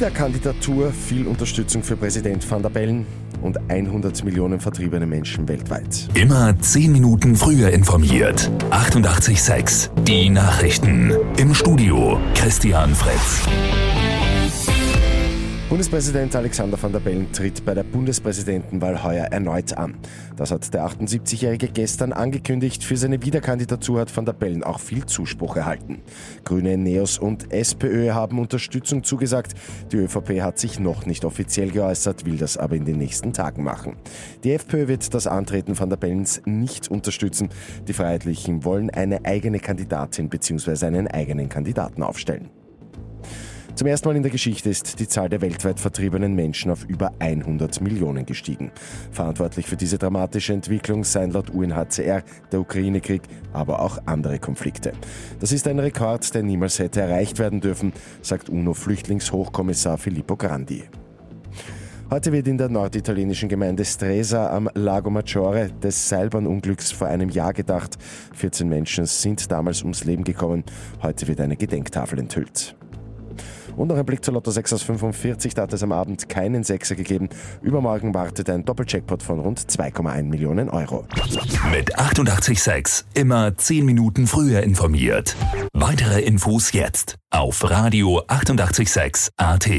Wiederkandidatur, viel Unterstützung für Präsident van der Bellen und 100 Millionen vertriebene Menschen weltweit. Immer 10 Minuten früher informiert. 88.6 Die Nachrichten. Im Studio Christian Fritz. Bundespräsident Alexander van der Bellen tritt bei der Bundespräsidentenwahl heuer erneut an. Das hat der 78-Jährige gestern angekündigt. Für seine Wiederkandidatur hat van der Bellen auch viel Zuspruch erhalten. Grüne, Neos und SPÖ haben Unterstützung zugesagt. Die ÖVP hat sich noch nicht offiziell geäußert, will das aber in den nächsten Tagen machen. Die FPÖ wird das Antreten van der Bellens nicht unterstützen. Die Freiheitlichen wollen eine eigene Kandidatin bzw. einen eigenen Kandidaten aufstellen. Zum ersten Mal in der Geschichte ist die Zahl der weltweit vertriebenen Menschen auf über 100 Millionen gestiegen. Verantwortlich für diese dramatische Entwicklung seien laut UNHCR der Ukraine-Krieg, aber auch andere Konflikte. Das ist ein Rekord, der niemals hätte erreicht werden dürfen, sagt UNO-Flüchtlingshochkommissar Filippo Grandi. Heute wird in der norditalienischen Gemeinde Stresa am Lago Maggiore des Seilbahnunglücks vor einem Jahr gedacht. 14 Menschen sind damals ums Leben gekommen. Heute wird eine Gedenktafel enthüllt. Und noch ein Blick zur Lotto 6 aus 45, da hat es am Abend keinen Sechser gegeben. Übermorgen wartet ein Doppelcheckpot von rund 2,1 Millionen Euro. Mit 886 immer 10 Minuten früher informiert. Weitere Infos jetzt auf Radio 886 AT.